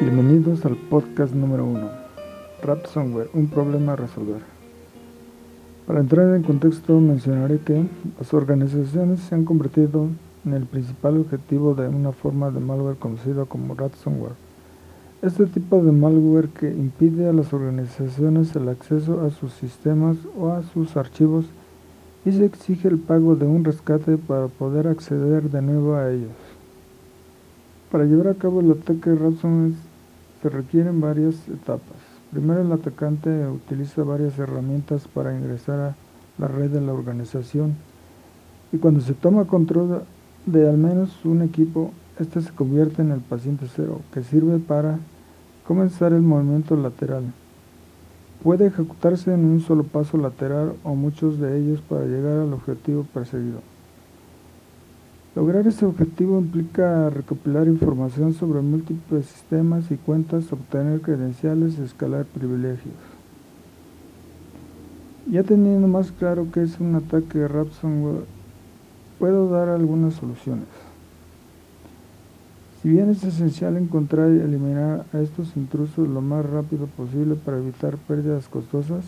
Bienvenidos al podcast número 1, Ransomware, un problema a resolver. Para entrar en contexto mencionaré que las organizaciones se han convertido en el principal objetivo de una forma de malware conocida como ransomware. Este tipo de malware que impide a las organizaciones el acceso a sus sistemas o a sus archivos y se exige el pago de un rescate para poder acceder de nuevo a ellos. Para llevar a cabo el ataque ransomware se requieren varias etapas. Primero el atacante utiliza varias herramientas para ingresar a la red de la organización y cuando se toma control de al menos un equipo, este se convierte en el paciente cero, que sirve para comenzar el movimiento lateral. Puede ejecutarse en un solo paso lateral o muchos de ellos para llegar al objetivo perseguido. Lograr este objetivo implica recopilar información sobre múltiples sistemas y cuentas, obtener credenciales y escalar privilegios. Ya teniendo más claro que es un ataque ransomware, puedo dar algunas soluciones. Si bien es esencial encontrar y eliminar a estos intrusos lo más rápido posible para evitar pérdidas costosas,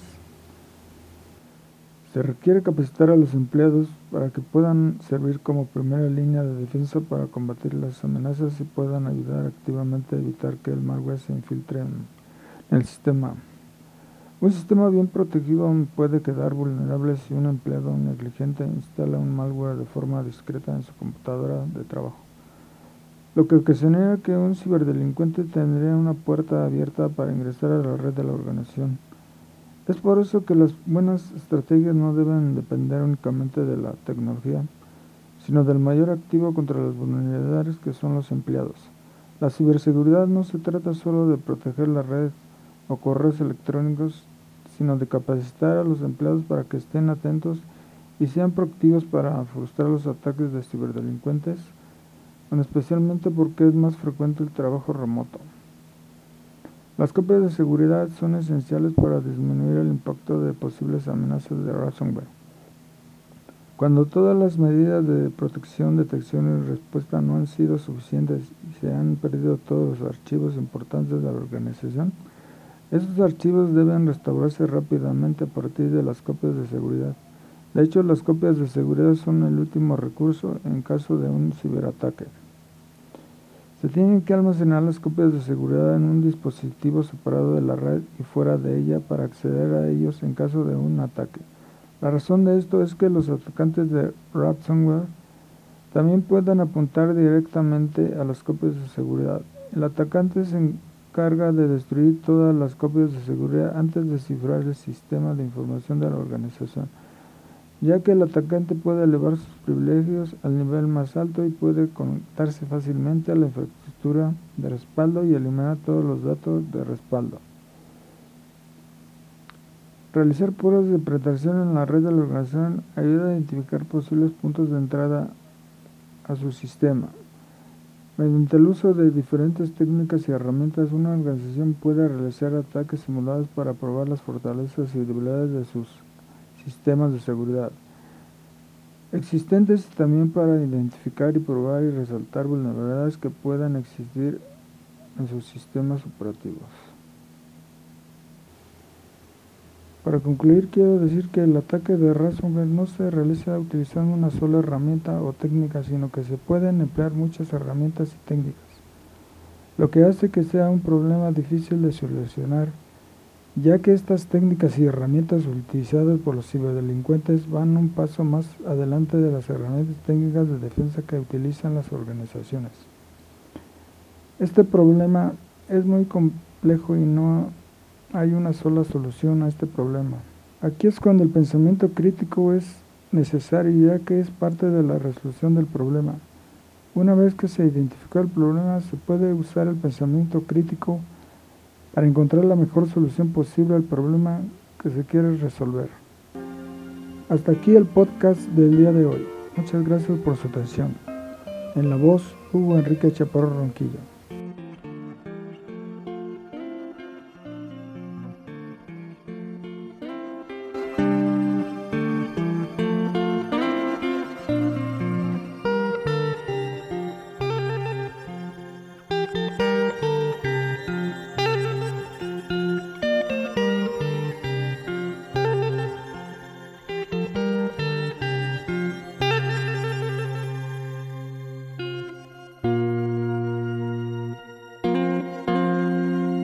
se requiere capacitar a los empleados para que puedan servir como primera línea de defensa para combatir las amenazas y puedan ayudar activamente a evitar que el malware se infiltre en el sistema. Un sistema bien protegido puede quedar vulnerable si un empleado negligente instala un malware de forma discreta en su computadora de trabajo, lo que ocasionaría que un ciberdelincuente tendría una puerta abierta para ingresar a la red de la organización. Es por eso que las buenas estrategias no deben depender únicamente de la tecnología, sino del mayor activo contra las vulnerabilidades que son los empleados. La ciberseguridad no se trata solo de proteger la red o correos electrónicos, sino de capacitar a los empleados para que estén atentos y sean proactivos para frustrar los ataques de ciberdelincuentes, especialmente porque es más frecuente el trabajo remoto. Las copias de seguridad son esenciales para disminuir el impacto de posibles amenazas de ransomware. Cuando todas las medidas de protección, detección y respuesta no han sido suficientes y se han perdido todos los archivos importantes de la organización, esos archivos deben restaurarse rápidamente a partir de las copias de seguridad. De hecho, las copias de seguridad son el último recurso en caso de un ciberataque. Se tienen que almacenar las copias de seguridad en un dispositivo separado de la red y fuera de ella para acceder a ellos en caso de un ataque. La razón de esto es que los atacantes de ransomware también pueden apuntar directamente a las copias de seguridad. El atacante se encarga de destruir todas las copias de seguridad antes de cifrar el sistema de información de la organización ya que el atacante puede elevar sus privilegios al nivel más alto y puede conectarse fácilmente a la infraestructura de respaldo y eliminar todos los datos de respaldo. Realizar pruebas de penetración en la red de la organización ayuda a identificar posibles puntos de entrada a su sistema. Mediante el uso de diferentes técnicas y herramientas, una organización puede realizar ataques simulados para probar las fortalezas y debilidades de sus sistemas de seguridad existentes también para identificar y probar y resaltar vulnerabilidades que puedan existir en sus sistemas operativos. Para concluir, quiero decir que el ataque de ransomware no se realiza utilizando una sola herramienta o técnica, sino que se pueden emplear muchas herramientas y técnicas, lo que hace que sea un problema difícil de solucionar ya que estas técnicas y herramientas utilizadas por los ciberdelincuentes van un paso más adelante de las herramientas técnicas de defensa que utilizan las organizaciones. Este problema es muy complejo y no hay una sola solución a este problema. Aquí es cuando el pensamiento crítico es necesario ya que es parte de la resolución del problema. Una vez que se identificó el problema se puede usar el pensamiento crítico para encontrar la mejor solución posible al problema que se quiere resolver. Hasta aquí el podcast del día de hoy. Muchas gracias por su atención. En la voz, Hugo Enrique Chaparro Ronquillo.